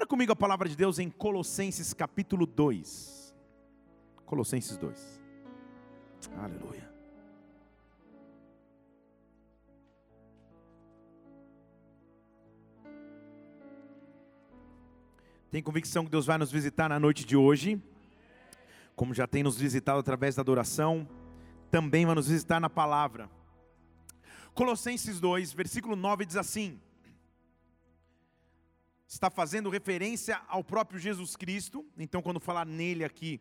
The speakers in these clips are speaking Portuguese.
Abra comigo a palavra de Deus em Colossenses capítulo 2. Colossenses 2. Aleluia. Tem convicção que Deus vai nos visitar na noite de hoje, como já tem nos visitado através da adoração, também vai nos visitar na palavra. Colossenses 2, versículo 9 diz assim: está fazendo referência ao próprio Jesus Cristo, então quando falar nele aqui,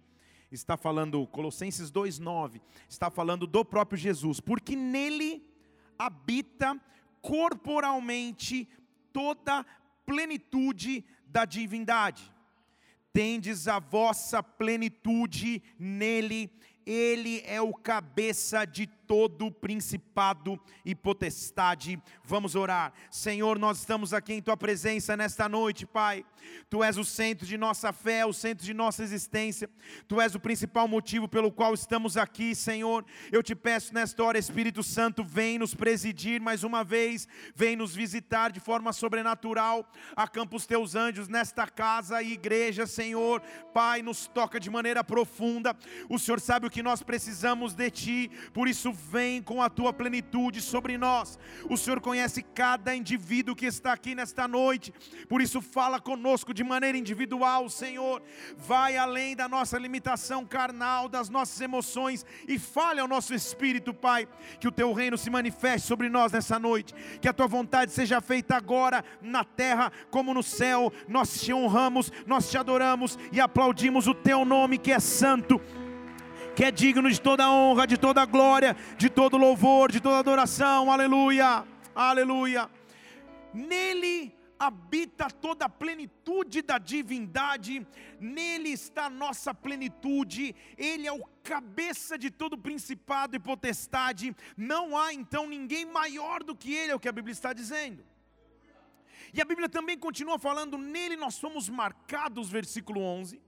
está falando Colossenses 2:9, está falando do próprio Jesus, porque nele habita corporalmente toda plenitude da divindade. Tendes a vossa plenitude nele, ele é o cabeça de todo principado e potestade. Vamos orar. Senhor, nós estamos aqui em tua presença nesta noite, Pai. Tu és o centro de nossa fé, o centro de nossa existência. Tu és o principal motivo pelo qual estamos aqui, Senhor. Eu te peço nesta hora, Espírito Santo, vem nos presidir mais uma vez, vem nos visitar de forma sobrenatural. Acampa os teus anjos nesta casa e igreja, Senhor. Pai, nos toca de maneira profunda. O Senhor sabe o que nós precisamos de ti, por isso vem com a tua plenitude sobre nós. O Senhor conhece cada indivíduo que está aqui nesta noite, por isso fala conosco de maneira individual, Senhor. Vai além da nossa limitação carnal, das nossas emoções e fale ao nosso espírito, Pai, que o teu reino se manifeste sobre nós nessa noite, que a tua vontade seja feita agora na terra como no céu. Nós te honramos, nós te adoramos e aplaudimos o teu nome que é santo que é digno de toda honra, de toda glória, de todo louvor, de toda adoração. Aleluia, aleluia. Nele habita toda a plenitude da divindade, nele está a nossa plenitude, ele é o cabeça de todo principado e potestade, não há então ninguém maior do que ele, é o que a Bíblia está dizendo. E a Bíblia também continua falando, nele nós fomos marcados, versículo 11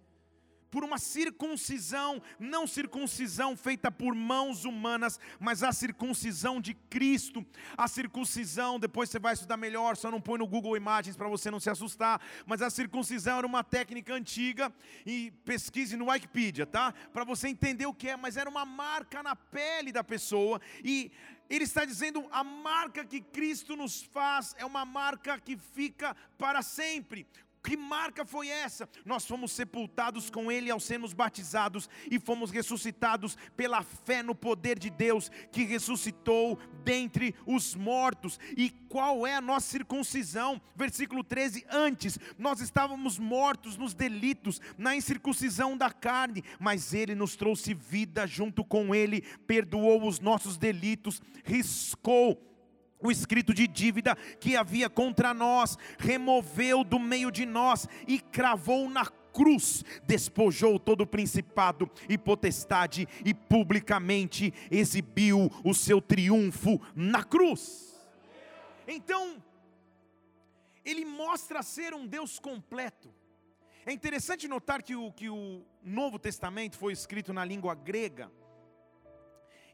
por uma circuncisão, não circuncisão feita por mãos humanas, mas a circuncisão de Cristo. A circuncisão, depois você vai estudar melhor, só não põe no Google Imagens para você não se assustar, mas a circuncisão era uma técnica antiga e pesquise no Wikipedia, tá? Para você entender o que é, mas era uma marca na pele da pessoa e ele está dizendo a marca que Cristo nos faz é uma marca que fica para sempre. Que marca foi essa? Nós fomos sepultados com Ele ao sermos batizados e fomos ressuscitados pela fé no poder de Deus que ressuscitou dentre os mortos. E qual é a nossa circuncisão? Versículo 13: Antes nós estávamos mortos nos delitos, na incircuncisão da carne, mas Ele nos trouxe vida junto com Ele, perdoou os nossos delitos, riscou o escrito de dívida que havia contra nós, removeu do meio de nós e cravou na cruz, despojou todo o principado e potestade e publicamente exibiu o seu triunfo na cruz. Então, ele mostra ser um Deus completo. É interessante notar que o, que o Novo Testamento foi escrito na língua grega,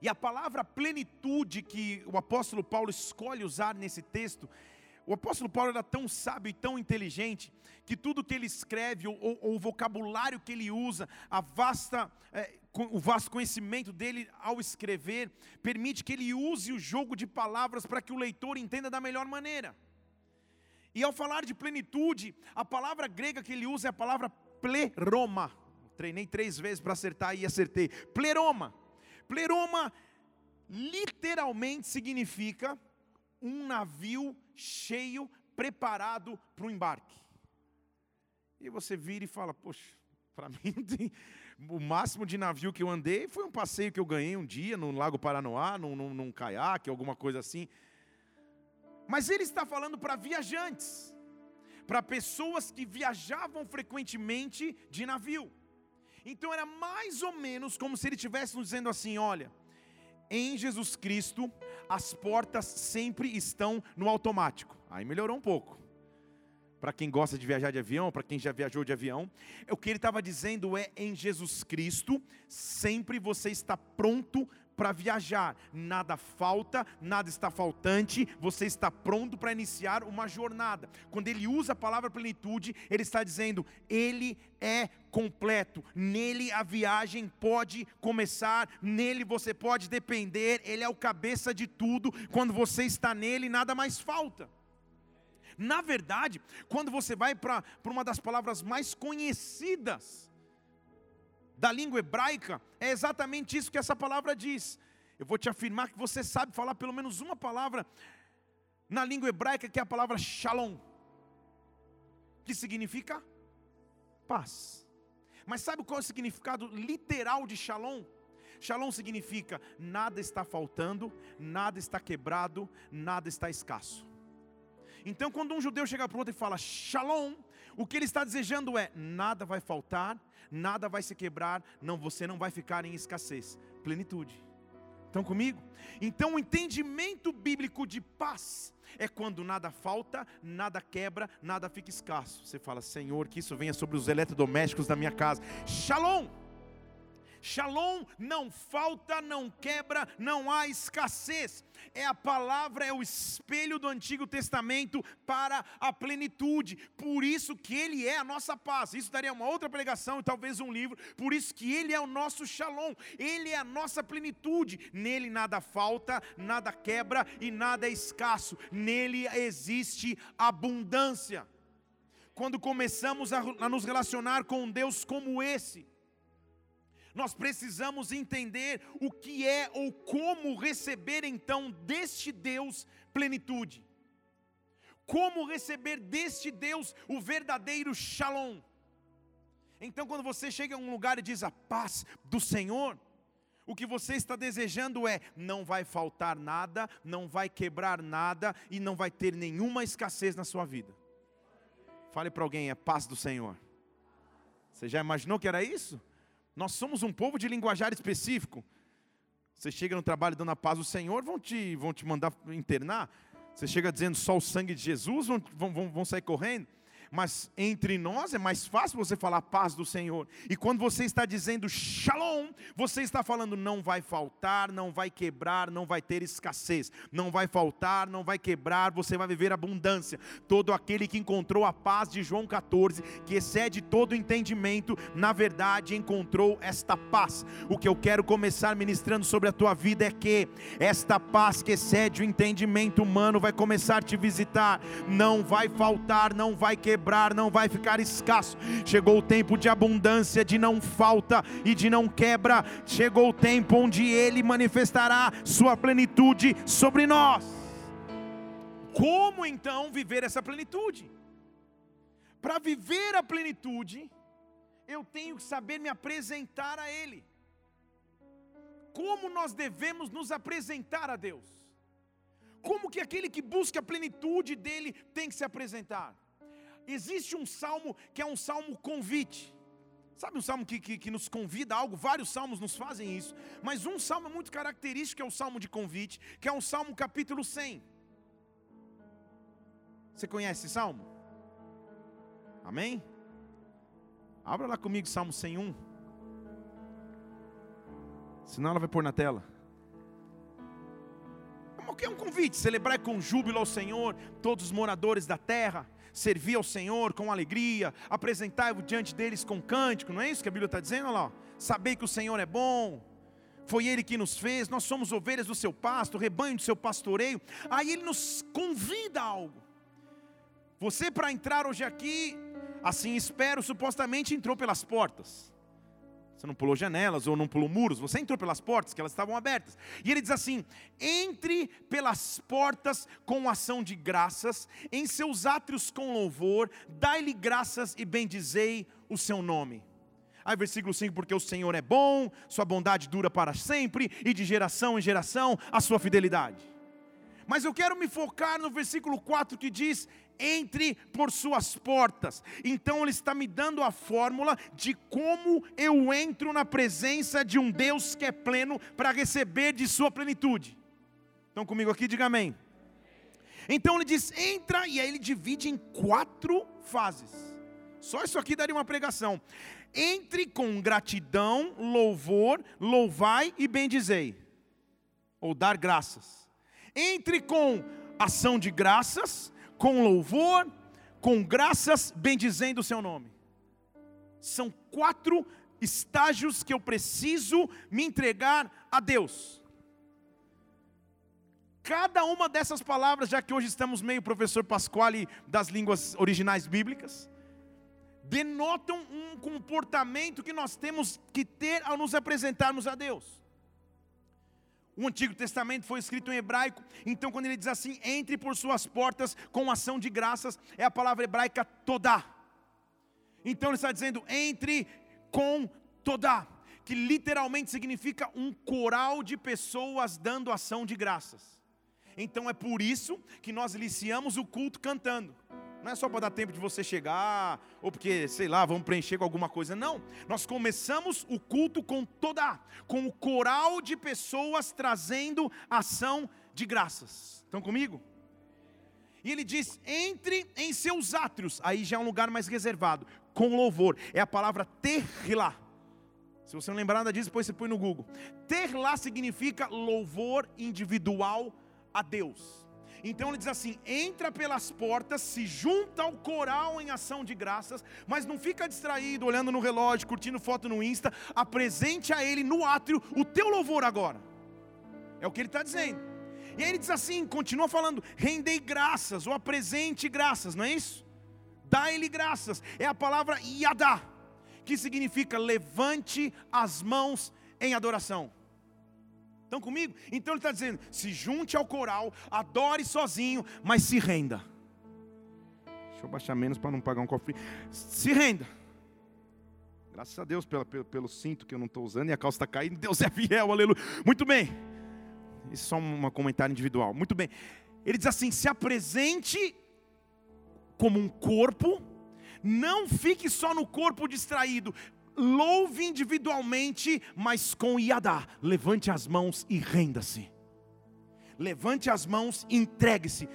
e a palavra plenitude que o apóstolo Paulo escolhe usar nesse texto, o apóstolo Paulo era tão sábio e tão inteligente que tudo que ele escreve, ou, ou o vocabulário que ele usa, a vasta, é, o vasto conhecimento dele ao escrever, permite que ele use o jogo de palavras para que o leitor entenda da melhor maneira. E ao falar de plenitude, a palavra grega que ele usa é a palavra pleroma. Treinei três vezes para acertar e acertei. Pleroma Pleroma literalmente significa um navio cheio, preparado para o embarque. E você vira e fala: Poxa, para mim tem... o máximo de navio que eu andei foi um passeio que eu ganhei um dia no Lago Paranoá, num, num, num caiaque, alguma coisa assim. Mas ele está falando para viajantes, para pessoas que viajavam frequentemente de navio. Então era mais ou menos como se ele estivesse dizendo assim: olha, em Jesus Cristo as portas sempre estão no automático. Aí melhorou um pouco. Para quem gosta de viajar de avião, para quem já viajou de avião, o que ele estava dizendo é: em Jesus Cristo, sempre você está pronto para viajar. Nada falta, nada está faltante, você está pronto para iniciar uma jornada. Quando ele usa a palavra plenitude, ele está dizendo: ele é completo, nele a viagem pode começar, nele você pode depender, ele é o cabeça de tudo. Quando você está nele, nada mais falta. Na verdade, quando você vai para uma das palavras mais conhecidas da língua hebraica, é exatamente isso que essa palavra diz. Eu vou te afirmar que você sabe falar pelo menos uma palavra na língua hebraica, que é a palavra shalom, que significa paz. Mas sabe qual é o significado literal de shalom? Shalom significa nada está faltando, nada está quebrado, nada está escasso. Então, quando um judeu chega para o outro e fala shalom, o que ele está desejando é: nada vai faltar, nada vai se quebrar, não, você não vai ficar em escassez, plenitude. Estão comigo? Então, o entendimento bíblico de paz é quando nada falta, nada quebra, nada fica escasso. Você fala, Senhor, que isso venha sobre os eletrodomésticos da minha casa. Shalom! Shalom não falta, não quebra, não há escassez. É a palavra, é o espelho do Antigo Testamento para a plenitude. Por isso que ele é a nossa paz. Isso daria uma outra pregação e talvez um livro. Por isso que ele é o nosso Shalom. Ele é a nossa plenitude. Nele nada falta, nada quebra e nada é escasso. Nele existe abundância. Quando começamos a, nos relacionar com um Deus como esse, nós precisamos entender o que é ou como receber então deste Deus plenitude. Como receber deste Deus o verdadeiro shalom. Então, quando você chega a um lugar e diz a paz do Senhor, o que você está desejando é: não vai faltar nada, não vai quebrar nada e não vai ter nenhuma escassez na sua vida. Fale para alguém: é paz do Senhor. Você já imaginou que era isso? Nós somos um povo de linguajar específico. Você chega no trabalho dando a paz do Senhor, vão te, vão te mandar internar. Você chega dizendo só o sangue de Jesus, vão, vão, vão sair correndo mas entre nós é mais fácil você falar paz do Senhor. E quando você está dizendo shalom, você está falando não vai faltar, não vai quebrar, não vai ter escassez, não vai faltar, não vai quebrar, você vai viver abundância. Todo aquele que encontrou a paz de João 14, que excede todo entendimento, na verdade encontrou esta paz. O que eu quero começar ministrando sobre a tua vida é que esta paz que excede o entendimento humano vai começar a te visitar, não vai faltar, não vai quebrar quebrar, não vai ficar escasso. Chegou o tempo de abundância, de não falta e de não quebra. Chegou o tempo onde Ele manifestará Sua plenitude sobre nós. Como então viver essa plenitude? Para viver a plenitude, eu tenho que saber me apresentar a Ele. Como nós devemos nos apresentar a Deus? Como que aquele que busca a plenitude dele tem que se apresentar? Existe um salmo que é um salmo convite. Sabe um salmo que, que, que, nos convida a algo? Vários salmos nos fazem isso. Mas um salmo muito característico é o salmo de convite, que é um salmo capítulo 100. Você conhece esse salmo? Amém? Abra lá comigo Salmo 101. Senão ela vai pôr na tela. É um convite? Celebrar com júbilo ao Senhor todos os moradores da terra servir ao Senhor com alegria, apresentar-vos diante deles com cântico, não é isso que a Bíblia está dizendo? Olha lá, saber que o Senhor é bom, foi Ele que nos fez, nós somos ovelhas do seu pasto, rebanho do seu pastoreio. Aí Ele nos convida a algo. Você, para entrar hoje aqui, assim espero, supostamente entrou pelas portas. Você não pulou janelas ou não pulou muros, você entrou pelas portas, que elas estavam abertas. E ele diz assim: entre pelas portas com ação de graças, em seus átrios com louvor, dai-lhe graças e bendizei o seu nome. Aí versículo 5, porque o Senhor é bom, sua bondade dura para sempre, e de geração em geração a sua fidelidade. Mas eu quero me focar no versículo 4 que diz: entre por suas portas. Então ele está me dando a fórmula de como eu entro na presença de um Deus que é pleno para receber de sua plenitude. Estão comigo aqui? Diga amém. Então ele diz: entra, e aí ele divide em quatro fases. Só isso aqui daria uma pregação. Entre com gratidão, louvor, louvai e bendizei. ou dar graças. Entre com ação de graças, com louvor, com graças, bendizendo o seu nome. São quatro estágios que eu preciso me entregar a Deus. Cada uma dessas palavras, já que hoje estamos meio professor Pasquale das línguas originais bíblicas, denotam um comportamento que nós temos que ter ao nos apresentarmos a Deus. O Antigo Testamento foi escrito em hebraico, então quando ele diz assim, entre por suas portas com ação de graças, é a palavra hebraica todá. Então ele está dizendo, entre com todá, que literalmente significa um coral de pessoas dando ação de graças. Então é por isso que nós iniciamos o culto cantando. Não é só para dar tempo de você chegar, ou porque, sei lá, vamos preencher com alguma coisa. Não. Nós começamos o culto com toda, com o coral de pessoas trazendo ação de graças. Estão comigo? E ele diz: entre em seus átrios, aí já é um lugar mais reservado, com louvor. É a palavra terrilá. Se você não lembrar nada disso, depois você põe no Google. Terlá significa louvor individual a Deus. Então ele diz assim: entra pelas portas, se junta ao coral em ação de graças, mas não fica distraído, olhando no relógio, curtindo foto no Insta, apresente a Ele no átrio o teu louvor agora. É o que ele está dizendo. E aí ele diz assim, continua falando, rendei graças, ou apresente graças, não é isso? Dá-lhe graças, é a palavra yadá, que significa levante as mãos em adoração. Estão comigo? Então ele está dizendo: se junte ao coral, adore sozinho, mas se renda. Deixa eu baixar menos para não pagar um cofre. Se renda. Graças a Deus pelo, pelo, cinto que eu não estou usando e a calça está caindo. Deus é fiel, aleluia. Muito bem. Isso é só um comentário individual. Muito bem. Ele diz assim: se apresente como um corpo, não fique só no corpo distraído, louve individualmente, mas com Iadá. Levante as mãos e renda-se. Levante as mãos e entregue-se.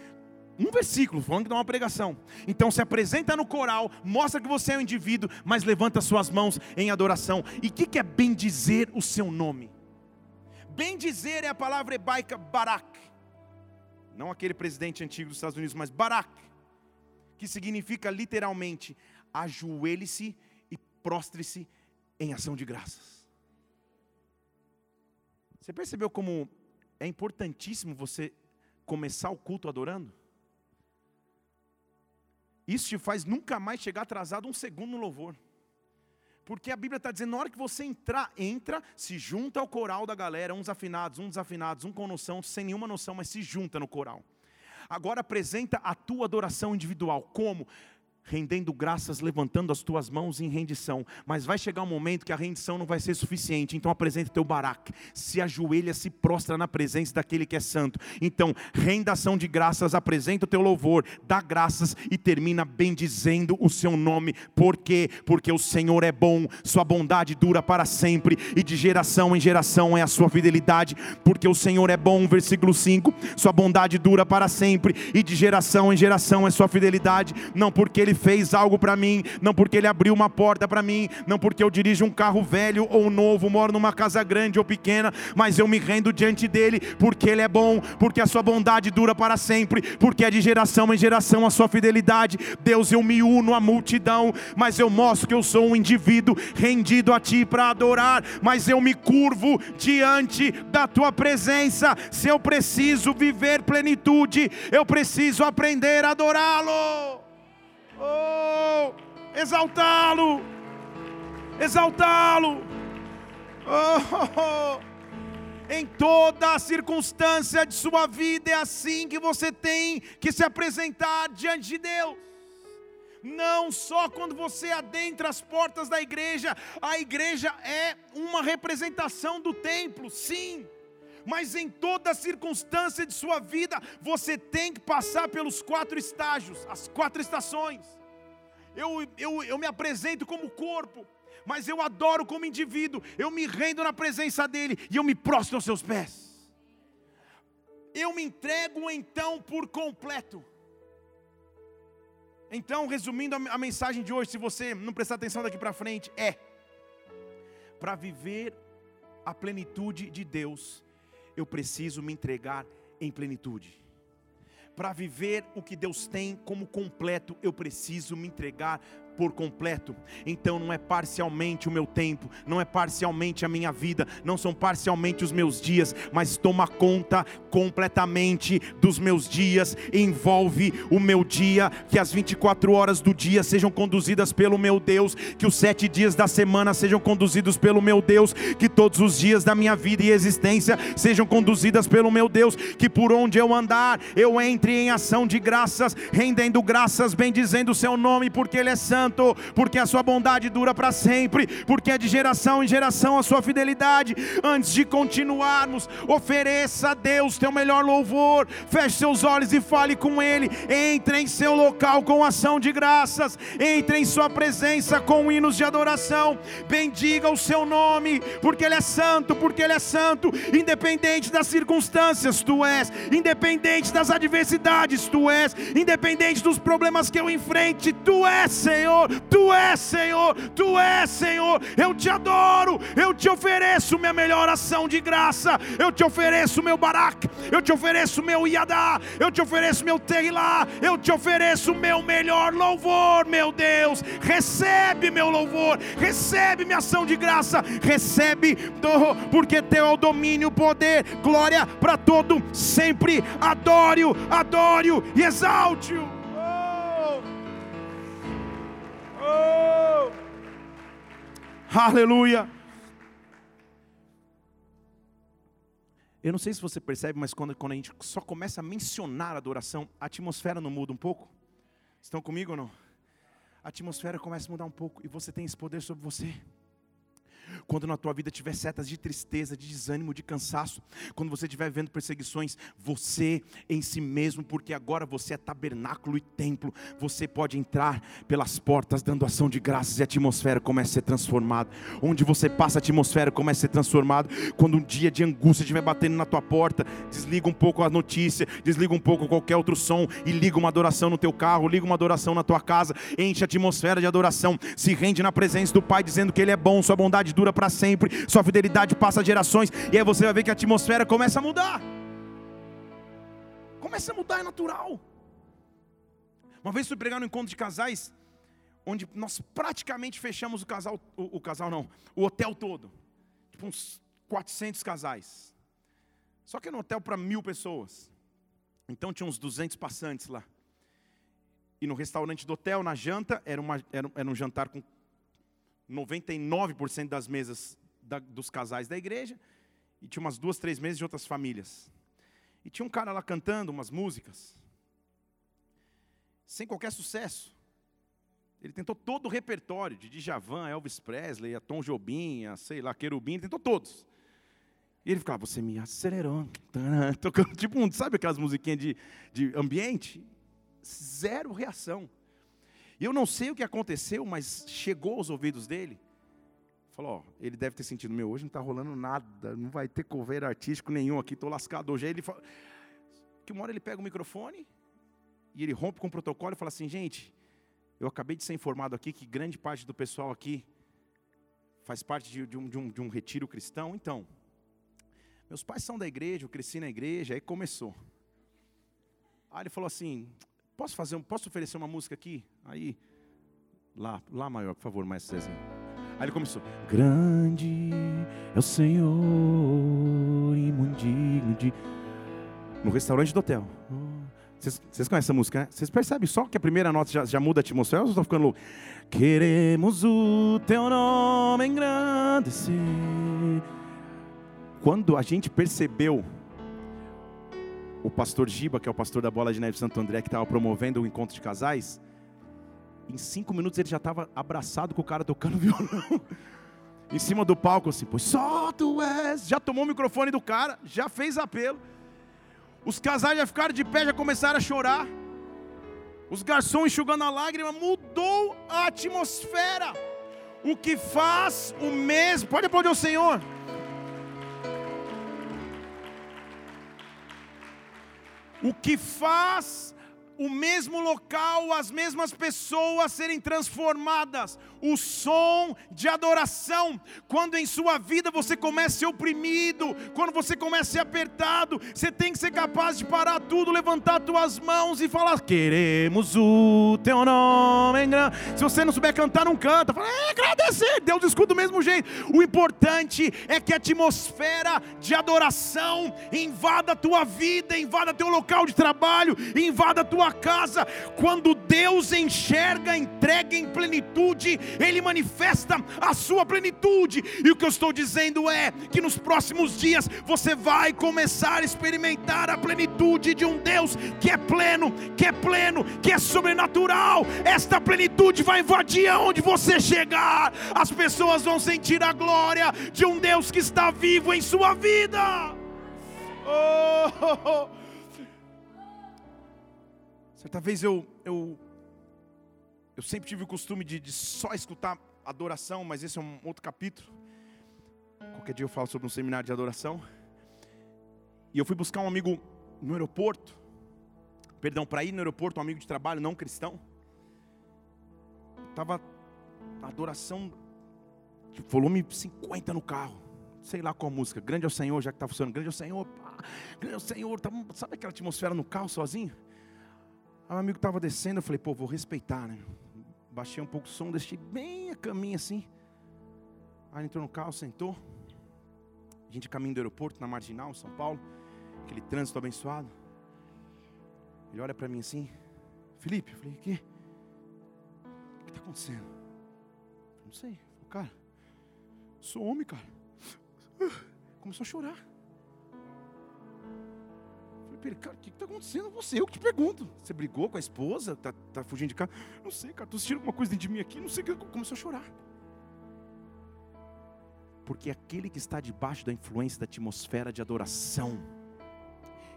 Um versículo, falando que dá uma pregação. Então se apresenta no coral, mostra que você é um indivíduo, mas levanta suas mãos em adoração. E o que, que é bendizer o seu nome? Bendizer é a palavra hebraica Barak. Não aquele presidente antigo dos Estados Unidos, mas Barak. Que significa literalmente ajoelhe-se prostre-se em ação de graças. Você percebeu como é importantíssimo você começar o culto adorando? Isso te faz nunca mais chegar atrasado um segundo no louvor. Porque a Bíblia está dizendo, na hora que você entrar, entra, se junta ao coral da galera, uns afinados, uns desafinados, um com noção, sem nenhuma noção, mas se junta no coral. Agora apresenta a tua adoração individual. Como? Rendendo graças, levantando as tuas mãos em rendição. Mas vai chegar um momento que a rendição não vai ser suficiente. Então apresenta teu baraque, se ajoelha, se prostra na presença daquele que é santo. Então, rendação de graças, apresenta o teu louvor, dá graças e termina bendizendo o seu nome. Por quê? Porque o Senhor é bom, sua bondade dura para sempre e de geração em geração é a sua fidelidade. Porque o Senhor é bom, versículo 5, sua bondade dura para sempre e de geração em geração é sua fidelidade. Não porque ele ele fez algo para mim, não porque Ele abriu uma porta para mim, não porque eu dirijo um carro velho ou novo, moro numa casa grande ou pequena, mas eu me rendo diante dEle, porque Ele é bom, porque a Sua bondade dura para sempre, porque é de geração em geração a Sua fidelidade. Deus, eu me uno à multidão, mas eu mostro que eu sou um indivíduo rendido a Ti para adorar, mas eu me curvo diante da Tua presença. Se eu preciso viver plenitude, eu preciso aprender a adorá-lo. Oh, exaltá-lo, exaltá-lo. Oh, em toda a circunstância de sua vida é assim que você tem que se apresentar diante de Deus. Não só quando você adentra as portas da igreja, a igreja é uma representação do templo, sim mas em toda circunstância de sua vida, você tem que passar pelos quatro estágios, as quatro estações. Eu, eu, eu me apresento como corpo, mas eu adoro como indivíduo, eu me rendo na presença dEle e eu me prostro aos seus pés. Eu me entrego então por completo. Então, resumindo a, mensagem de hoje, se você não prestar atenção daqui para frente, é: para viver a plenitude de Deus, eu preciso me entregar em plenitude. Para viver o que Deus tem como completo, eu preciso me entregar por completo. Então não é parcialmente o meu tempo, não é parcialmente a minha vida, não são parcialmente os meus dias, mas toma conta completamente dos meus dias, envolve o meu dia, que as 24 horas do dia sejam conduzidas pelo meu Deus, que os sete dias da semana sejam conduzidos pelo meu Deus, que todos os dias da minha vida e existência sejam conduzidas pelo meu Deus, que por onde eu andar eu entre em ação de graças, rendendo graças, bendizendo o seu nome, porque Ele é santo santo, porque a sua bondade dura para sempre, porque é de geração em geração a sua fidelidade. Antes de continuarmos, ofereça a Deus teu melhor louvor, feche seus olhos e fale com Ele. Entre em seu local com ação de graças, entre em Sua presença com hinos de adoração, bendiga o seu nome, porque Ele é santo, porque Ele é santo, independente das circunstâncias, tu és, independente das adversidades, tu és, independente dos problemas que eu enfrente, tu és, Senhor. Senhor, Tu és Senhor, Tu és Senhor. Eu te adoro, eu te ofereço minha melhor ação de graça. Eu te ofereço meu barak, eu te ofereço meu iadá, eu te ofereço meu teilá, eu te ofereço meu melhor louvor, meu Deus. Recebe meu louvor, recebe minha ação de graça, recebe, porque teu é o domínio, o poder, glória para todo sempre. Adore-o, adore-o e exalte-o. Aleluia. Eu não sei se você percebe, mas quando, quando a gente só começa a mencionar a adoração, a atmosfera não muda um pouco? Estão comigo ou não? A atmosfera começa a mudar um pouco e você tem esse poder sobre você. Quando na tua vida tiver setas de tristeza, de desânimo, de cansaço, quando você estiver vendo perseguições, você em si mesmo, porque agora você é tabernáculo e templo, você pode entrar pelas portas dando ação de graças e a atmosfera começa a ser transformada. Onde você passa, a atmosfera começa a ser transformada. Quando um dia de angústia estiver batendo na tua porta, desliga um pouco a notícia, desliga um pouco qualquer outro som e liga uma adoração no teu carro, liga uma adoração na tua casa, enche a atmosfera de adoração, se rende na presença do Pai, dizendo que Ele é bom, Sua bondade dura para sempre, sua fidelidade passa gerações, e aí você vai ver que a atmosfera começa a mudar. Começa a mudar, é natural. Uma vez fui pregar no encontro de casais, onde nós praticamente fechamos o casal, o, o casal não, o hotel todo, tipo uns 400 casais. Só que no hotel para mil pessoas. Então tinha uns 200 passantes lá. E no restaurante do hotel, na janta, era, uma, era, era um jantar com 99% das mesas da, dos casais da igreja, e tinha umas duas, três mesas de outras famílias. E tinha um cara lá cantando umas músicas, sem qualquer sucesso. Ele tentou todo o repertório, de Djavan, Elvis Presley, a Tom Jobim, a, sei lá, Querubim, tentou todos. E ele ficava, você me acelerou, tocando, tipo, sabe aquelas musiquinhas de, de ambiente? Zero reação. Eu não sei o que aconteceu, mas chegou aos ouvidos dele. Falou, ó, ele deve ter sentido, meu, hoje não está rolando nada, não vai ter cover artístico nenhum aqui, estou lascado hoje. Aí ele fala, que uma hora ele pega o microfone e ele rompe com o protocolo e fala assim, gente, eu acabei de ser informado aqui que grande parte do pessoal aqui faz parte de, de, um, de, um, de um retiro cristão, então, meus pais são da igreja, eu cresci na igreja, aí começou. Aí ele falou assim, Posso fazer, posso oferecer uma música aqui? Aí, lá, lá maior, por favor, mais Cezinho. Aí ele começou. Grande é o Senhor e mundigno de... No restaurante do hotel. Vocês, conhecem essa música, né? Vocês percebem só que a primeira nota já, já muda a atmosfera ou estão ficando louco? Queremos o teu nome engrandecer. Quando a gente percebeu o pastor Giba, que é o pastor da Bola de Neve Santo André, que estava promovendo o encontro de casais, em cinco minutos ele já estava abraçado com o cara tocando violão. em cima do palco, assim, pois só tu és. Já tomou o microfone do cara, já fez apelo. Os casais já ficaram de pé, já começaram a chorar. Os garçons enxugando a lágrima, mudou a atmosfera. O que faz o mesmo, pode aplaudir o Senhor. O que faz o mesmo local, as mesmas pessoas serem transformadas. O som de adoração, quando em sua vida você começa a ser oprimido, quando você começa a ser apertado, você tem que ser capaz de parar tudo, levantar tuas mãos e falar: Queremos o teu nome. Se você não souber cantar, não canta. Fala, é agradecer. Deus escuta do mesmo jeito. O importante é que a atmosfera de adoração invada a tua vida, invada teu local de trabalho, invada a tua casa. Quando Deus enxerga, entrega em plenitude, Ele manifesta a sua plenitude. E o que eu estou dizendo é que nos próximos dias você vai começar a experimentar a plenitude de um Deus que é pleno, que é pleno, que é sobrenatural. Esta plenitude vai invadir aonde você chegar. As pessoas vão sentir a glória de um Deus que está vivo em sua vida. Oh, oh, oh. Certa vez eu, eu, eu sempre tive o costume de, de só escutar adoração, mas esse é um outro capítulo. Qualquer dia eu falo sobre um seminário de adoração. E eu fui buscar um amigo no aeroporto. Perdão, para ir no aeroporto, um amigo de trabalho não cristão. Estava na adoração, tipo, volume 50 no carro. Sei lá qual música. Grande é o Senhor, já que está funcionando. Grande é o Senhor, pá, grande é o Senhor. Tá, sabe aquela atmosfera no carro sozinho? Aí o amigo estava descendo, eu falei, pô, vou respeitar, né? Baixei um pouco o som, deixei bem a caminho assim. Aí entrou no carro, sentou. A gente caminho do aeroporto, na Marginal, São Paulo. Aquele trânsito abençoado. Ele olha para mim assim, Felipe, eu falei, o quê? O que está acontecendo? Eu não sei. Falei, cara, sou homem, cara. Começou a chorar ele, cara, o que está acontecendo? Você, eu que te pergunto. Você brigou com a esposa? Tá, tá fugindo de casa? Não sei, cara, estou sentindo alguma coisa dentro de mim aqui, não sei o que. Começou a chorar. Porque aquele que está debaixo da influência da atmosfera de adoração,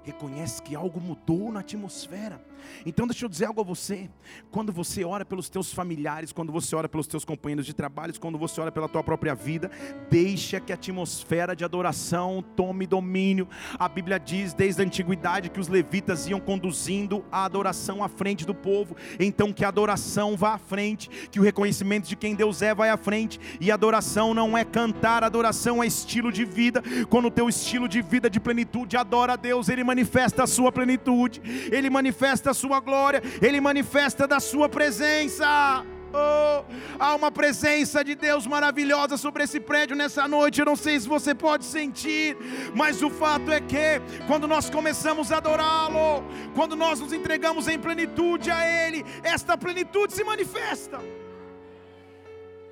reconhece que algo mudou na atmosfera. Então deixa eu dizer algo a você. Quando você ora pelos teus familiares, quando você ora pelos teus companheiros de trabalho, quando você ora pela tua própria vida, deixa que a atmosfera de adoração tome domínio. A Bíblia diz desde a antiguidade que os levitas iam conduzindo a adoração à frente do povo. Então que a adoração vá à frente, que o reconhecimento de quem Deus é vai à frente. E adoração não é cantar, adoração é estilo de vida. Quando o teu estilo de vida de plenitude adora a Deus, ele manifesta a sua plenitude, Ele manifesta a sua glória, Ele manifesta da sua presença. Oh, há uma presença de Deus maravilhosa sobre esse prédio nessa noite. Eu não sei se você pode sentir, mas o fato é que, quando nós começamos a adorá-lo, quando nós nos entregamos em plenitude a Ele, esta plenitude se manifesta.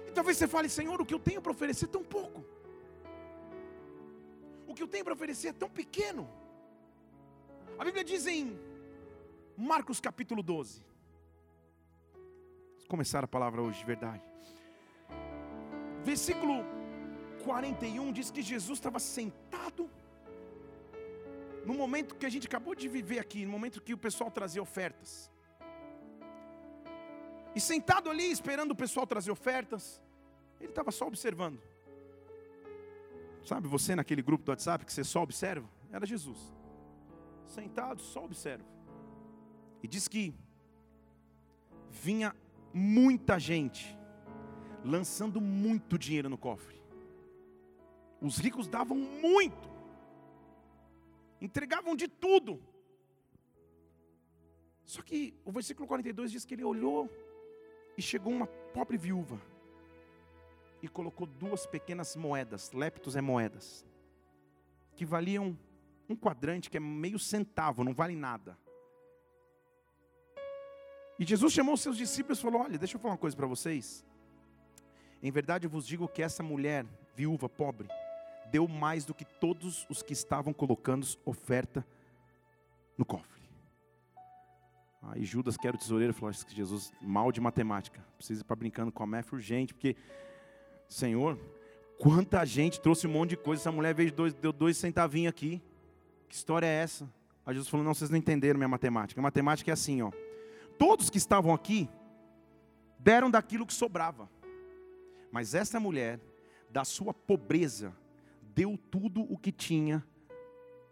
E talvez você fale, Senhor, o que eu tenho para oferecer é tão pouco, o que eu tenho para oferecer é tão pequeno. A Bíblia diz em Marcos capítulo 12. Vamos começar a palavra hoje de verdade. Versículo 41 diz que Jesus estava sentado no momento que a gente acabou de viver aqui, no momento que o pessoal trazia ofertas. E sentado ali, esperando o pessoal trazer ofertas, ele estava só observando. Sabe, você naquele grupo do WhatsApp que você só observa? Era Jesus sentado, só observa. E diz que vinha muita gente lançando muito dinheiro no cofre. Os ricos davam muito, entregavam de tudo. Só que o versículo 42 diz que ele olhou e chegou uma pobre viúva e colocou duas pequenas moedas, leptos é moedas, que valiam um quadrante que é meio centavo, não vale nada. E Jesus chamou os seus discípulos e falou: Olha, deixa eu falar uma coisa para vocês. Em verdade eu vos digo que essa mulher, viúva, pobre, deu mais do que todos os que estavam colocando oferta no cofre. Aí Judas, que era o tesoureiro, falou: que Jesus, mal de matemática, precisa ir para brincando com a MEF urgente, porque, Senhor, quanta gente trouxe um monte de coisa, essa mulher veio dois, deu dois centavinhos aqui. Que história é essa? Aí Jesus falou: Não, vocês não entenderam minha matemática. A matemática é assim, ó. Todos que estavam aqui deram daquilo que sobrava. Mas essa mulher, da sua pobreza, deu tudo o que tinha,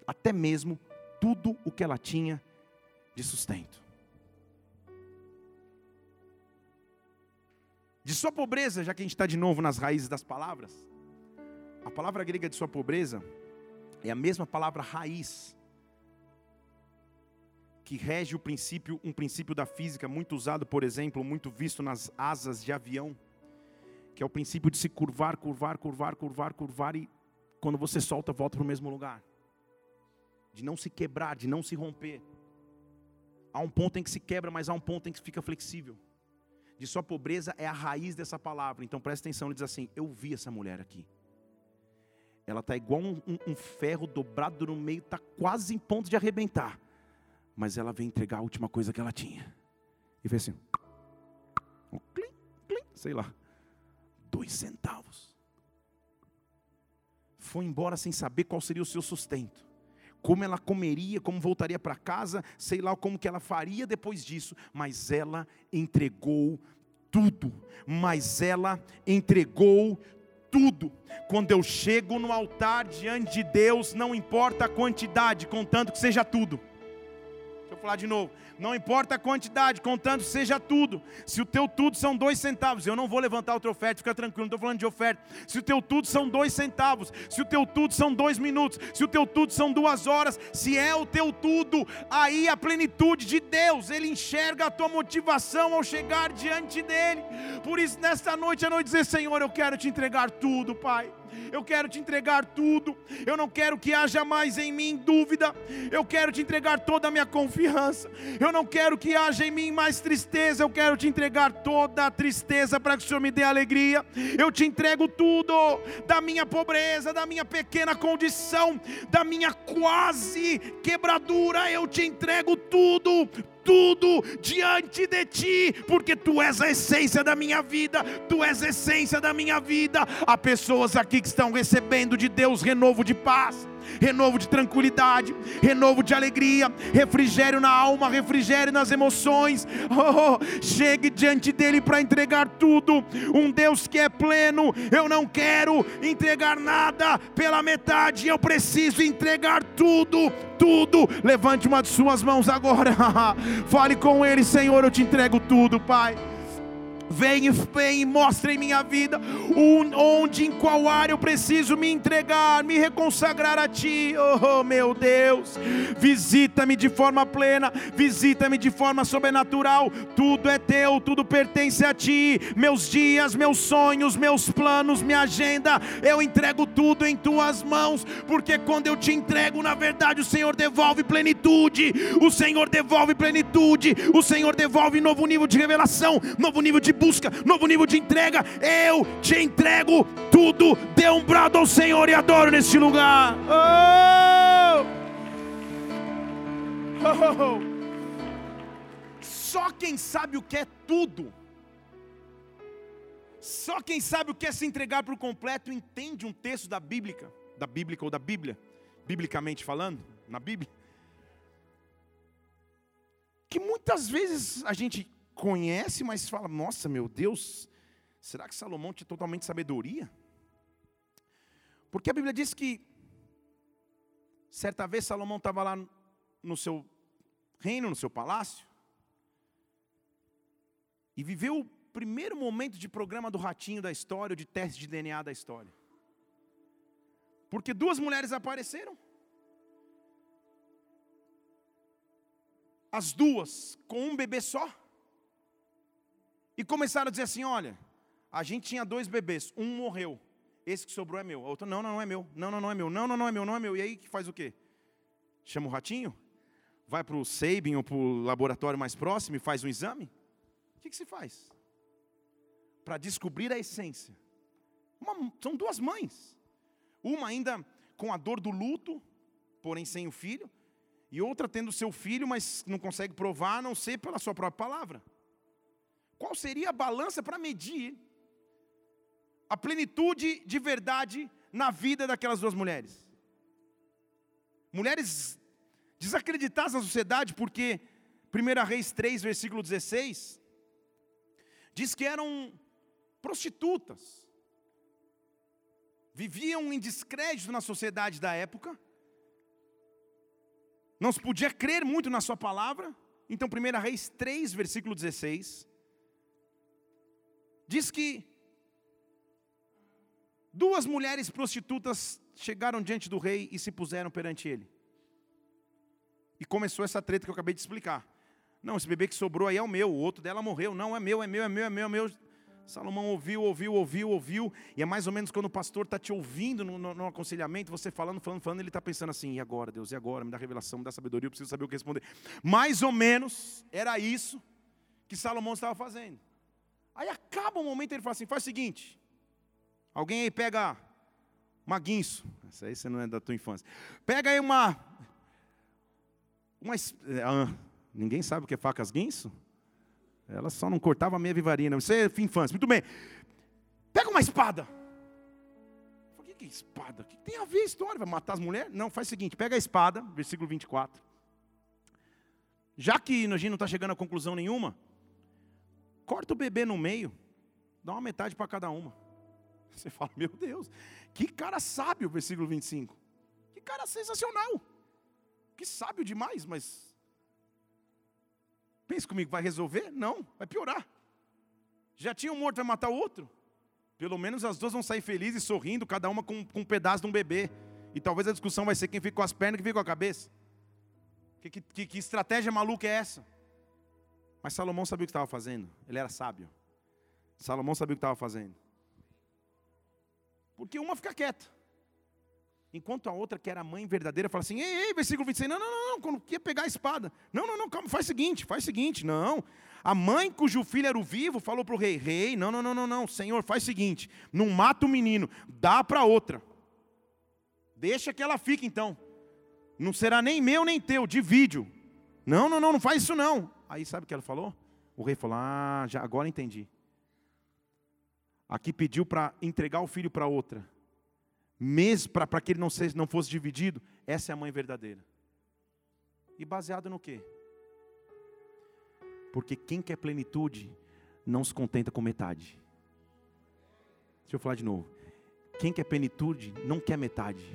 até mesmo tudo o que ela tinha de sustento. De sua pobreza, já que a gente está de novo nas raízes das palavras, a palavra grega de sua pobreza é a mesma palavra raiz que rege o princípio, um princípio da física muito usado, por exemplo, muito visto nas asas de avião, que é o princípio de se curvar, curvar, curvar, curvar, curvar e quando você solta volta para o mesmo lugar. De não se quebrar, de não se romper. Há um ponto em que se quebra, mas há um ponto em que fica flexível de sua pobreza é a raiz dessa palavra. Então presta atenção, ele diz assim: Eu vi essa mulher aqui. Ela está igual um, um, um, ferro dobrado no meio, está quase em ponto de arrebentar. Mas ela vem entregar a última coisa que ela tinha. E fez assim: um clim, clim, sei lá, dois centavos. Foi embora sem saber qual seria o seu sustento como ela comeria, como voltaria para casa, sei lá como que ela faria depois disso, mas ela entregou tudo, mas ela entregou tudo. Quando eu chego no altar diante de Deus, não importa a quantidade, contanto que seja tudo. Falar de novo. Não importa a quantidade, contando seja tudo. Se o teu tudo são dois centavos, eu não vou levantar o teu oferta, fica tranquilo, não estou falando de oferta. Se o teu tudo são dois centavos, se o teu tudo são dois minutos, se o teu tudo são duas horas, se é o teu tudo, aí a plenitude de Deus, Ele enxerga a tua motivação ao chegar diante dEle. Por isso, nesta noite, a noite dizer: Senhor, eu quero te entregar tudo, Pai eu quero te entregar tudo, eu não quero que haja mais em mim dúvida, eu quero te entregar toda a minha confiança, eu não quero que haja em mim mais tristeza, eu quero te entregar toda a tristeza para que o Senhor me dê alegria, eu te entrego tudo, da minha pobreza, da minha pequena condição, da minha quase quebradura, eu te entrego tudo, tudo diante de ti, porque tu és a essência da minha vida, tu és a essência da minha vida. Há pessoas aqui que estão recebendo de Deus renovo de paz renovo de tranquilidade, renovo de alegria, refrigério na alma, refrigério nas emoções. Oh, chegue diante dele para entregar tudo. Um Deus que é pleno, eu não quero entregar nada pela metade, eu preciso entregar tudo, tudo. Levante uma de suas mãos agora. Fale com ele, Senhor, eu te entrego tudo, Pai. Vem, vem e mostra em minha vida onde, em qual área eu preciso me entregar, me reconsagrar a Ti, oh meu Deus. Visita-me de forma plena, visita-me de forma sobrenatural. Tudo é Teu, tudo pertence a Ti. Meus dias, meus sonhos, meus planos, minha agenda, eu entrego tudo em Tuas mãos, porque quando eu te entrego, na verdade, o Senhor devolve plenitude, o Senhor devolve plenitude, o Senhor devolve novo nível de revelação, novo nível de busca, novo nível de entrega. Eu te entrego tudo. Dê um brado ao Senhor e adoro neste lugar. Oh! Oh! Só quem sabe o que é tudo. Só quem sabe o que é se entregar por completo entende um texto da Bíblia, da Bíblia ou da Bíblia, biblicamente falando, na Bíblia. Que muitas vezes a gente conhece, mas fala: nossa, meu Deus, será que Salomão tinha totalmente sabedoria? Porque a Bíblia diz que, certa vez, Salomão estava lá no seu reino, no seu palácio, e viveu o primeiro momento de programa do ratinho da história, de teste de DNA da história. Porque duas mulheres apareceram. As duas com um bebê só. E começaram a dizer assim: olha, a gente tinha dois bebês, um morreu, esse que sobrou é meu. A outra, não, não, não é meu, não, não, não é meu, não, não, não é meu, não é meu. E aí que faz o quê? Chama o ratinho? Vai para o Sabin ou para o laboratório mais próximo e faz um exame? O que, que se faz? Para descobrir a essência. Uma, são duas mães. Uma ainda com a dor do luto, porém sem o filho, e outra tendo seu filho, mas não consegue provar, a não ser pela sua própria palavra. Qual seria a balança para medir a plenitude de verdade na vida daquelas duas mulheres? Mulheres desacreditadas na sociedade, porque 1 Reis 3, versículo 16, diz que eram prostitutas, viviam em descrédito na sociedade da época, não se podia crer muito na sua palavra, então 1 Reis 3, versículo 16, diz que duas mulheres prostitutas chegaram diante do rei e se puseram perante ele. E começou essa treta que eu acabei de explicar. Não, esse bebê que sobrou aí é o meu, o outro dela morreu. Não, é meu, é meu, é meu, é meu, é meu. Salomão ouviu, ouviu, ouviu, ouviu. E é mais ou menos quando o pastor está te ouvindo no, no, no, aconselhamento, você falando, falando, falando, ele está pensando assim: e agora, Deus, e agora? Me dá revelação, me dá sabedoria, eu preciso saber o que responder. Mais ou menos era isso que Salomão estava fazendo. Aí acaba o momento, ele fala assim: faz o seguinte, alguém aí pega uma guinso, essa aí você não é da tua infância, pega aí uma. uma ah, ninguém sabe o que é facas guinso? Ela só não cortava a meia vivarina. Você é infância. Muito bem. Pega uma espada. O que é espada? O que tem a ver a história? Vai matar as mulheres? Não, faz o seguinte: pega a espada, versículo 24. Já que a gente não está chegando a conclusão nenhuma, corta o bebê no meio, dá uma metade para cada uma. Você fala, meu Deus, que cara sábio, versículo 25. Que cara sensacional. Que sábio demais, mas Pense comigo, vai resolver? Não, vai piorar. Já tinha um morto, vai matar o outro? Pelo menos as duas vão sair felizes, sorrindo, cada uma com, com um pedaço de um bebê. E talvez a discussão vai ser quem fica com as pernas e quem fica com a cabeça. Que, que, que estratégia maluca é essa? Mas Salomão sabia o que estava fazendo. Ele era sábio. Salomão sabia o que estava fazendo. Porque uma fica quieta. Enquanto a outra, que era a mãe verdadeira, fala assim: ei, ei, versículo 26, não, não, não, não, quando quer pegar a espada. Não, não, não, calma, faz o seguinte, faz o seguinte, não. A mãe cujo filho era o vivo falou para o rei: rei, não, não, não, não, não, senhor, faz o seguinte: não mata o menino, dá para outra. Deixa que ela fique então. Não será nem meu nem teu, divide. Não, não, não, não faz isso não. Aí sabe o que ela falou? O rei falou: ah, já, agora entendi. Aqui pediu para entregar o filho para outra mesmo para que ele não, seja, não fosse dividido, essa é a mãe verdadeira. E baseado no quê? Porque quem quer plenitude não se contenta com metade. Deixa eu falar de novo. Quem quer plenitude não quer metade.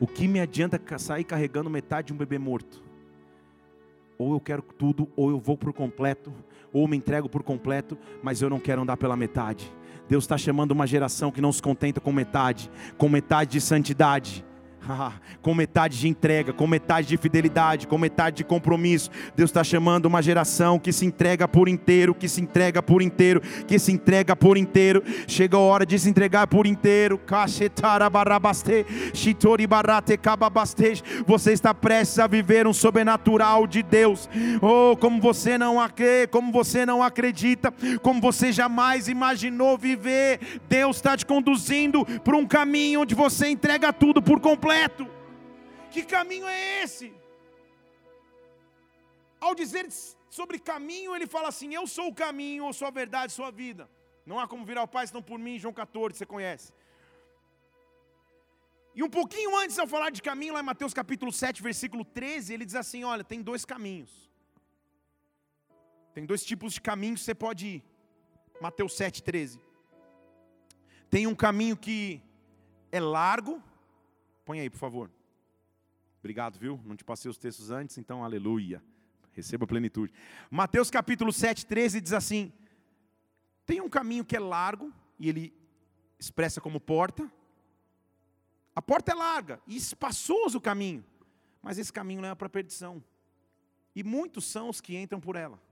O que me adianta sair carregando metade de um bebê morto? Ou eu quero tudo, ou eu vou por completo, ou me entrego por completo, mas eu não quero andar pela metade. Deus está chamando uma geração que não se contenta com metade, com metade de santidade com metade de entrega, com metade de fidelidade, com metade de compromisso. Deus está chamando uma geração que se entrega por inteiro, que se entrega por inteiro, que se entrega por inteiro. Chega a hora de se entregar por inteiro. Você está prestes a viver um sobrenatural de Deus. Oh, como você não acredita, como você não acredita, como você jamais imaginou viver. Deus está te conduzindo para um caminho onde você entrega tudo por completo completo. Que caminho é esse? Ao dizer sobre caminho, ele fala assim: Eu sou o caminho, eu sou a verdade, sou a vida. Não há como virar o Pai senão por mim, João 14, você conhece. E um pouquinho antes, ao falar de caminho, lá em Mateus capítulo 7, versículo 13, ele diz assim: Olha, tem dois caminhos. Tem dois tipos de caminhos que você pode ir. Mateus 7, 13. Tem um caminho que é largo, Põe aí, por favor. Obrigado, viu? Não te passei os textos antes, então aleluia. Receba plenitude. Mateus capítulo 7, 13 diz assim: Tem um caminho que é largo, e ele expressa como porta. A porta é larga e espaçoso o caminho, mas esse caminho leva para a perdição. E muitos são os que entram por ela.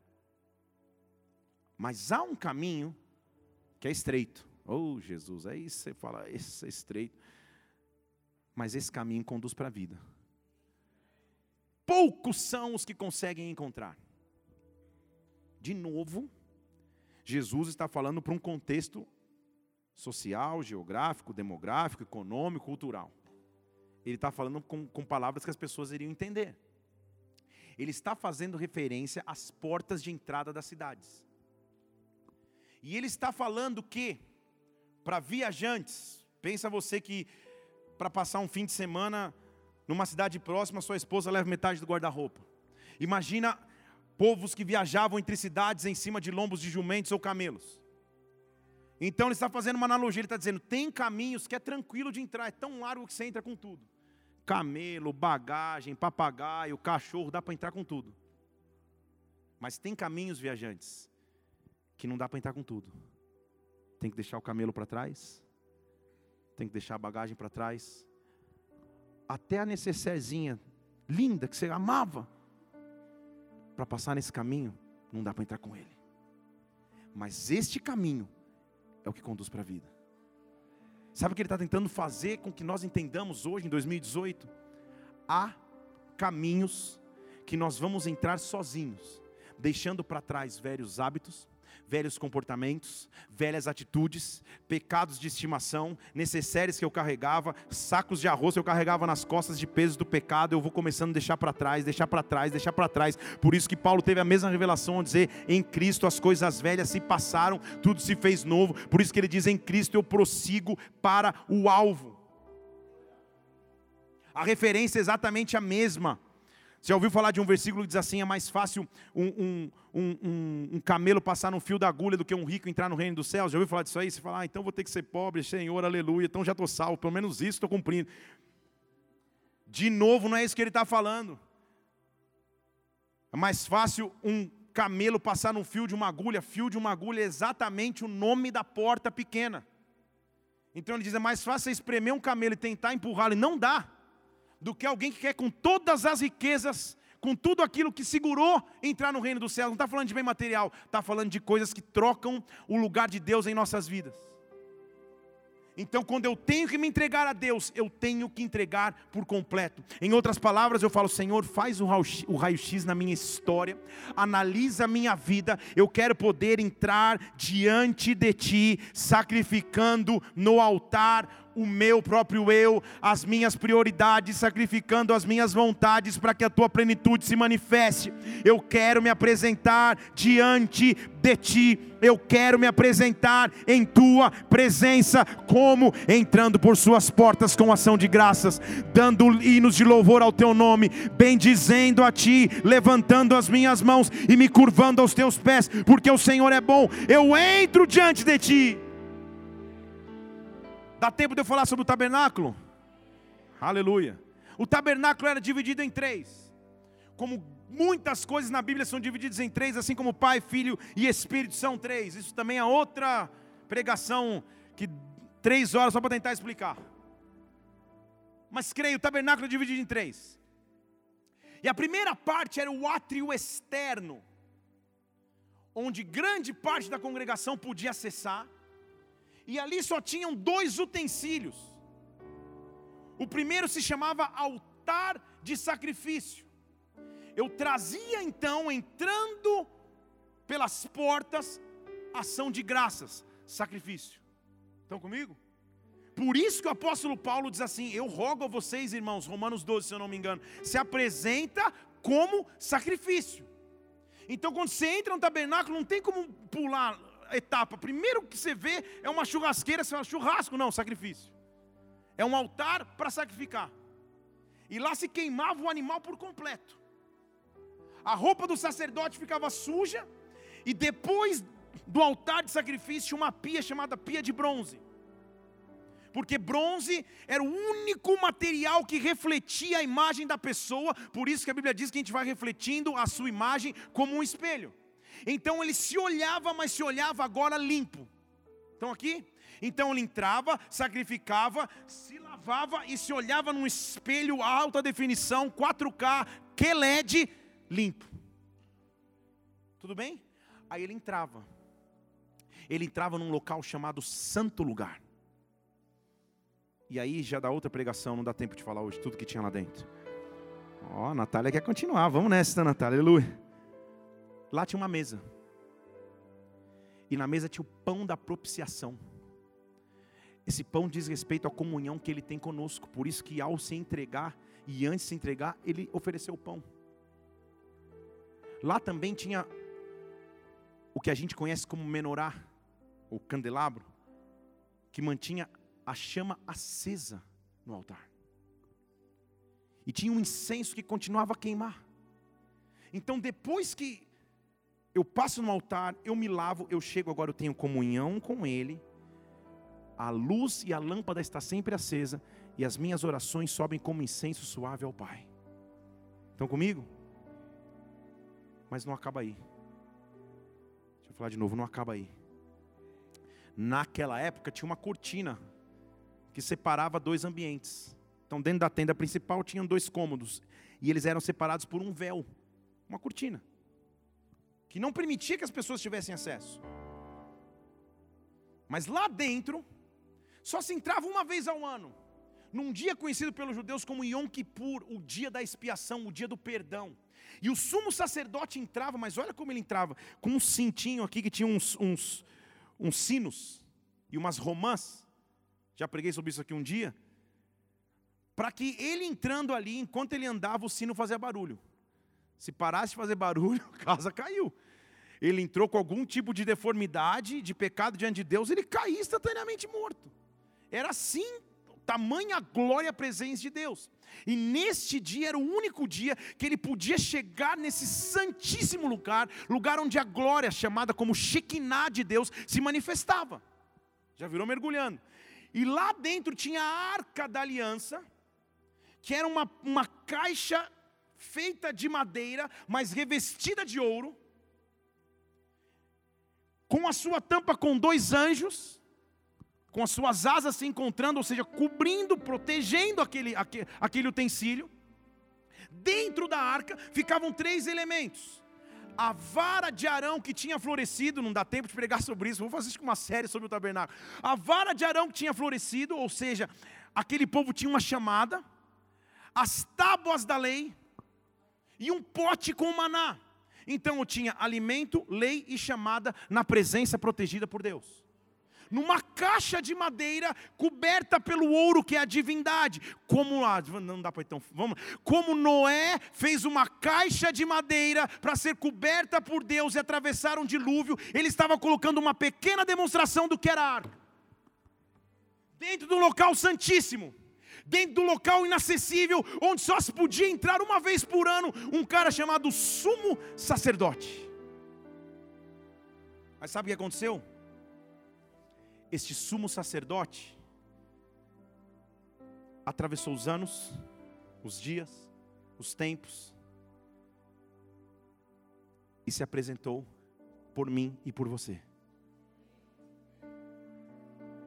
Mas há um caminho que é estreito. Oh, Jesus, aí você fala, esse é estreito mas esse caminho conduz para a vida. Poucos são os que conseguem encontrar. De novo, Jesus está falando para um contexto social, geográfico, demográfico, econômico, cultural. Ele está falando com, com palavras que as pessoas iriam entender. Ele está fazendo referência às portas de entrada das cidades. E ele está falando que, para viajantes, pensa você que para passar um fim de semana numa cidade próxima, sua esposa leva metade do guarda-roupa. Imagina povos que viajavam entre cidades em cima de lombos de jumentos ou camelos. Então ele está fazendo uma analogia, ele está dizendo: tem caminhos que é tranquilo de entrar, é tão largo que você entra com tudo. Camelo, bagagem, papagaio, cachorro, dá para entrar com tudo. Mas tem caminhos viajantes que não dá para entrar com tudo. tem que deixar o camelo para trás, tem que deixar a bagagem para trás, até a necessairezinha linda que você amava, para passar nesse caminho, não dá para entrar com ele. Mas este caminho é o que conduz para a vida. Sabe o que ele está tentando fazer com que nós entendamos hoje, em 2018? Há caminhos que nós vamos entrar sozinhos, deixando para trás velhos hábitos, velhos comportamentos, velhas atitudes, pecados de estimação, necessários que eu carregava, sacos de arroz que eu carregava nas costas de pesos do pecado, eu vou começando a deixar para trás, deixar para trás, deixar para trás. Por isso que Paulo teve a mesma revelação ao dizer: em Cristo as coisas velhas se passaram, tudo se fez novo. Por isso que ele diz: em Cristo eu prossigo para o alvo. A referência é exatamente a mesma. Você já ouviu falar de um versículo que diz assim: é mais fácil um, um, um, um, camelo passar no fio da agulha do que um rico entrar no reino dos céus? Já ouviu falar disso aí? Você fala, ah, então vou ter que ser pobre, Senhor, aleluia, então já estou salvo, pelo menos isso estou cumprindo. De novo, não é isso que ele está falando. É mais fácil um camelo passar no fio de uma agulha, fio de uma agulha é exatamente o nome da porta pequena. Então ele diz: é mais fácil você espremer um camelo e tentar empurrá-lo, e não dá do que alguém que quer com todas as riquezas, com tudo aquilo que segurou entrar no reino do céu. Não está falando de bem material, está falando de coisas que trocam o lugar de Deus em nossas vidas. Então, quando eu tenho que me entregar a Deus, eu tenho que entregar por completo. Em outras palavras, eu falo: Senhor, faz o raio-x na minha história, analisa a minha vida. Eu quero poder entrar diante de Ti, sacrificando no altar o meu próprio eu, as minhas prioridades, sacrificando as minhas vontades para que a tua plenitude se manifeste. Eu quero me apresentar diante de ti. Eu quero me apresentar em tua presença, como entrando por suas portas com ação de graças, dando hinos de louvor ao teu nome, bendizendo a ti, levantando as minhas mãos e me curvando aos teus pés, porque o Senhor é bom. Eu entro diante de ti. Dá tempo de eu falar sobre o tabernáculo? Aleluia. O tabernáculo era dividido em três. Como muitas coisas na Bíblia são divididas em três, assim como Pai, Filho e Espírito são três. Isso também é outra pregação que três horas só para tentar explicar. Mas creio, o tabernáculo é dividido em três. E a primeira parte era o átrio externo, onde grande parte da congregação podia acessar e ali só tinham dois utensílios. O primeiro se chamava altar de sacrifício. Eu trazia então, entrando pelas portas, ação de graças, sacrifício. Estão comigo? Por isso que o apóstolo Paulo diz assim: Eu rogo a vocês, irmãos, Romanos 12, se eu não me engano, se apresenta como sacrifício. Então, quando você entra no tabernáculo, não tem como pular etapa. Primeiro que você vê é uma churrasqueira, você fala, churrasco, não, sacrifício. É um altar para sacrificar. E lá se queimava o animal por completo. A roupa do sacerdote ficava suja, e depois do altar de sacrifício, uma pia chamada pia de bronze. Porque bronze era o único material que refletia a imagem da pessoa, por isso que a Bíblia diz que a gente vai refletindo a sua imagem como um espelho. Então ele se olhava, mas se olhava agora limpo. Estão aqui? Então ele entrava, sacrificava, se lavava e se olhava num espelho alta definição, 4K, QLED, limpo. Tudo bem? Aí ele entrava. Ele entrava num local chamado Santo Lugar. E aí já dá outra pregação, não dá tempo de falar hoje tudo que tinha lá dentro. Ó, oh, a Natália quer continuar. Vamos nessa, Natália. Aleluia. Lá tinha uma mesa. E na mesa tinha o pão da propiciação. Esse pão diz respeito à comunhão que ele tem conosco. Por isso que ao se entregar e antes de se entregar, ele ofereceu o pão. Lá também tinha o que a gente conhece como menorá, ou candelabro, que mantinha a chama acesa no altar. E tinha um incenso que continuava a queimar. Então, depois que eu passo no altar, eu me lavo, eu chego agora, eu tenho comunhão com Ele. A luz e a lâmpada está sempre acesa e as minhas orações sobem como incenso suave ao Pai. Estão comigo? Mas não acaba aí. Deixa eu falar de novo, não acaba aí. Naquela época tinha uma cortina que separava dois ambientes. Então, dentro da tenda principal tinham dois cômodos e eles eram separados por um véu, uma cortina, que não permitia que as pessoas tivessem acesso. Mas lá dentro só se entrava uma vez ao ano, num dia conhecido pelos judeus como Yom Kippur, o dia da expiação, o dia do perdão. E o sumo sacerdote entrava, mas olha como ele entrava, com um cintinho aqui que tinha uns, uns, uns sinos e umas romãs. Já preguei sobre isso aqui um dia. Para que ele entrando ali, enquanto ele andava, o sino fazia barulho. Se parasse de fazer barulho, a casa caiu. Ele entrou com algum tipo de deformidade, de pecado diante de Deus, ele caía instantaneamente morto. Era assim, tamanha glória a presença de Deus. E neste dia era o único dia que ele podia chegar nesse santíssimo lugar, lugar onde a glória, chamada como Shekinah de Deus, se manifestava. Já virou mergulhando. E lá dentro tinha a arca da aliança, que era uma, uma caixa feita de madeira, mas revestida de ouro, com a sua tampa com dois anjos, com as suas asas se encontrando, ou seja, cobrindo, protegendo aquele, aquele, aquele utensílio. Dentro da arca ficavam três elementos. A vara de Arão que tinha florescido, não dá tempo de pregar sobre isso, vou fazer com uma série sobre o tabernáculo. A vara de Arão que tinha florescido, ou seja, aquele povo tinha uma chamada, as tábuas da lei e um pote com maná. Então eu tinha alimento, lei e chamada na presença protegida por Deus numa caixa de madeira coberta pelo ouro que é a divindade. Como não dá para então, vamos. Como Noé fez uma caixa de madeira para ser coberta por Deus e atravessar um dilúvio, ele estava colocando uma pequena demonstração do que era a arca. Dentro do local santíssimo dentro do local inacessível, onde só se podia entrar uma vez por ano um cara chamado sumo sacerdote. Mas sabe o que aconteceu? este sumo sacerdote atravessou os anos, os dias, os tempos e se apresentou por mim e por você.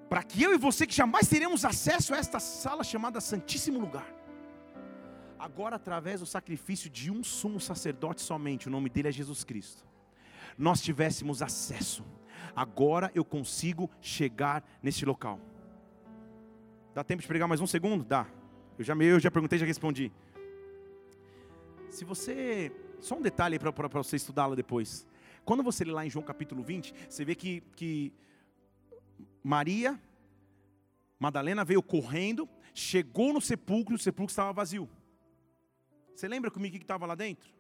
Para que eu e você, que jamais teremos acesso a esta sala chamada Santíssimo Lugar, agora através do sacrifício de um sumo sacerdote somente, o nome dele é Jesus Cristo, nós tivéssemos acesso agora eu consigo chegar nesse local. Dá tempo de pregar mais um segundo? Dá. Eu já, eu já perguntei, já respondi. Se você. Só um detalhe para você estudá-la depois. Quando você lê lá em João capítulo 20, você vê que, que Maria, Madalena veio correndo, chegou no sepulcro e o sepulcro estava vazio. Você lembra comigo o que estava lá dentro?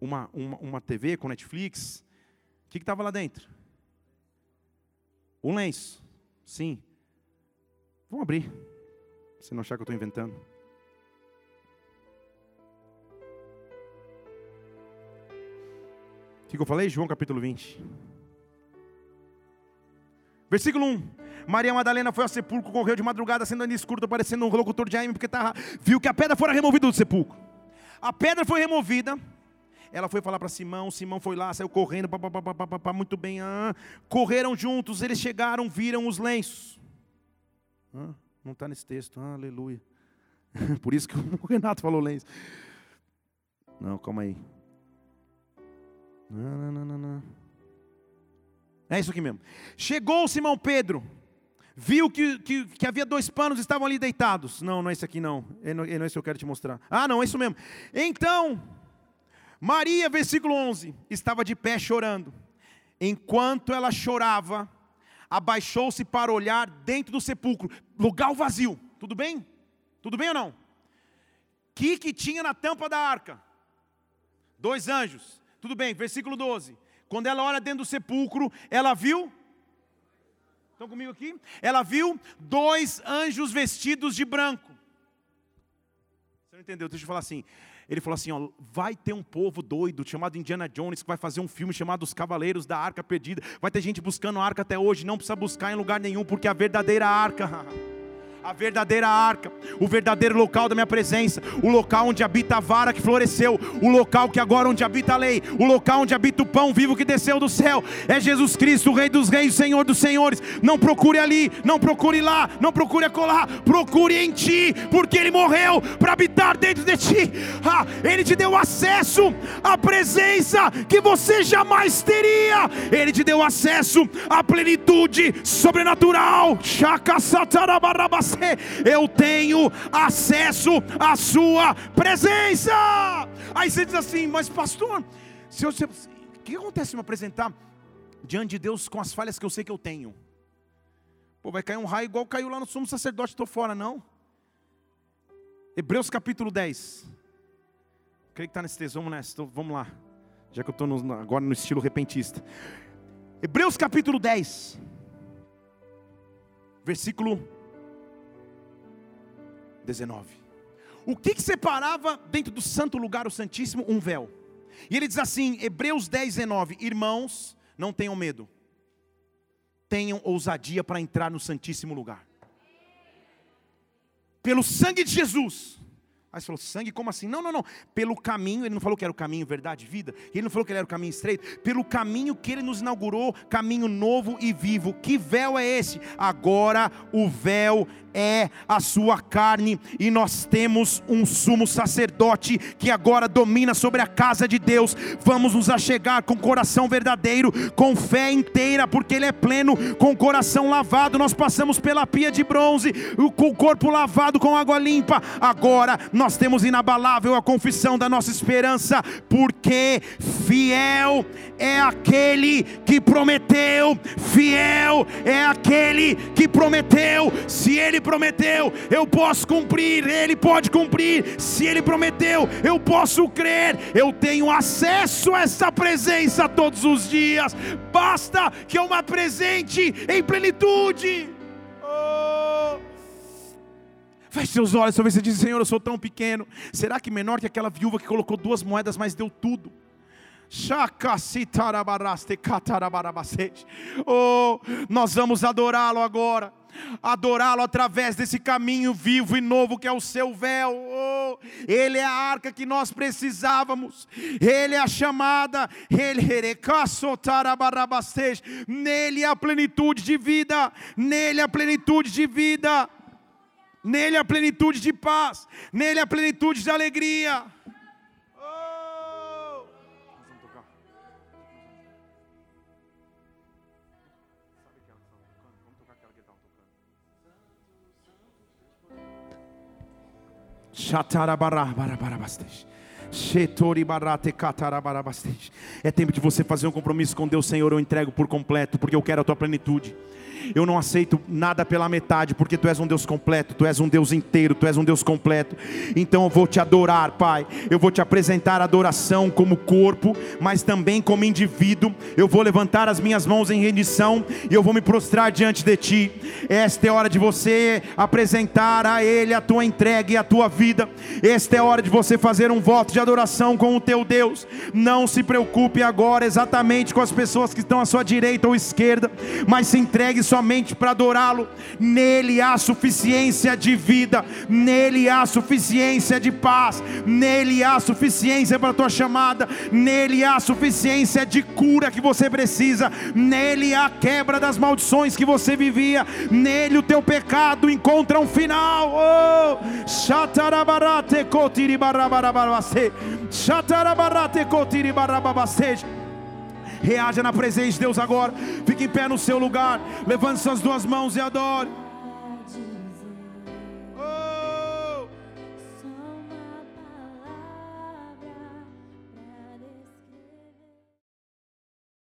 Uma, uma, uma TV com Netflix, o que estava lá dentro? Um lenço. Sim. Vamos abrir. Você não achar que eu estou inventando. O que eu falei? João capítulo 20. Versículo 1. Maria Madalena foi ao sepulcro, correu de madrugada, sendo ainda escuro, parecendo um locutor de Aime, porque tava, viu que a pedra fora removida do sepulcro. A pedra foi removida, ela foi falar para Simão, Simão foi lá, saiu correndo, pá, pá, pá, muito bem. Ah, correram juntos, eles chegaram, viram os lenços. Ah, não está nesse texto, ah, aleluia. Por isso que o Renato falou lenço. Não, calma aí. Não, não, não, não. É isso aqui mesmo. Chegou Simão Pedro, viu que, que, que, havia dois panos estavam ali deitados. Não, não é esse aqui não. É, não. é esse que eu quero te mostrar. Ah, não, é isso mesmo. Então, Maria, versículo 11, estava de pé chorando. Enquanto ela chorava, abaixou-se para olhar dentro do sepulcro, lugar vazio. Tudo bem? Tudo bem ou não? Que que tinha na tampa da arca? Dois anjos. Tudo bem, versículo 12. Quando ela olha dentro do sepulcro, ela viu Estão comigo aqui? Ela viu dois anjos vestidos de branco. Você não entendeu? Deixa eu falar assim. Ele falou assim: ó, vai ter um povo doido chamado Indiana Jones que vai fazer um filme chamado Os Cavaleiros da Arca Perdida. Vai ter gente buscando a arca até hoje, não precisa buscar em lugar nenhum, porque a verdadeira arca, a verdadeira arca, o verdadeiro local da minha presença, o local onde habita a vara que floresceu, o local que agora onde habita a lei, o local onde habita o pão vivo que desceu do céu, é Jesus Cristo, o Rei dos Reis, Senhor dos Senhores. Não procure ali, não procure lá, não procure acolá, procure em ti, porque Ele morreu para habitar dentro de ti. Ah, Ele te deu acesso à presença que você jamais teria. Ele te deu acesso à plenitude sobrenatural. Chakasatarabarabas eu tenho acesso à Sua presença. Aí você diz assim, mas pastor, se eu, se, o que acontece se me apresentar diante de Deus com as falhas que eu sei que eu tenho? Pô, vai cair um raio igual caiu lá no sumo sacerdote, estou fora, não? Hebreus capítulo 10. Creio que está nesse texto, vamos nessa, vamos lá. Já que eu estou agora no estilo repentista. Hebreus capítulo 10, versículo 19. O que, que separava dentro do santo lugar, o Santíssimo? Um véu. E ele diz assim, Hebreus 10, 19: Irmãos, não tenham medo, tenham ousadia para entrar no Santíssimo lugar. Pelo sangue de Jesus, Aí você falou, sangue, como assim? Não, não, não. Pelo caminho, ele não falou que era o caminho, verdade, vida. Ele não falou que ele era o caminho estreito. Pelo caminho que ele nos inaugurou, caminho novo e vivo. Que véu é esse? Agora o véu é a sua carne, e nós temos um sumo sacerdote que agora domina sobre a casa de Deus. Vamos nos achegar com coração verdadeiro, com fé inteira, porque Ele é pleno, com coração lavado. Nós passamos pela pia de bronze, com o corpo lavado com água limpa. Agora nós temos inabalável a confissão da nossa esperança, porque fiel é aquele que prometeu, fiel é aquele que prometeu. Se Ele prometeu, eu posso cumprir, Ele pode cumprir. Se Ele prometeu, eu posso crer. Eu tenho acesso a essa presença todos os dias. Basta que eu me apresente em plenitude. Feche seus olhos, talvez você diz, Senhor, eu sou tão pequeno. Será que menor que aquela viúva que colocou duas moedas, mas deu tudo? Oh, nós vamos adorá-lo agora. Adorá-lo através desse caminho vivo e novo que é o seu véu. Oh, ele é a arca que nós precisávamos. Ele é a chamada. Ele Nele é a plenitude de vida. Nele a plenitude de vida. Nele a plenitude de paz, nele a plenitude de alegria. É tempo de você fazer um compromisso com Deus, Senhor. Eu entrego por completo, porque eu quero a tua plenitude. Eu não aceito nada pela metade, porque tu és um Deus completo, tu és um Deus inteiro, tu és um Deus completo. Então eu vou te adorar, Pai. Eu vou te apresentar adoração como corpo, mas também como indivíduo. Eu vou levantar as minhas mãos em rendição e eu vou me prostrar diante de ti. Esta é hora de você apresentar a Ele a tua entrega e a tua vida. Esta é hora de você fazer um voto de adoração com o teu Deus. Não se preocupe agora exatamente com as pessoas que estão à sua direita ou esquerda, mas se entregue somente para adorá-lo. Nele há suficiência de vida, nele há suficiência de paz, nele há suficiência para a tua chamada, nele há suficiência de cura que você precisa, nele há quebra das maldições que você vivia, nele o teu pecado encontra um final. Oh! Shatarabarate kotiri barabarabarabase. Shatarabarate kotiri. Reaja na presença de Deus agora. Fique em pé no seu lugar. Levante suas duas mãos e adore.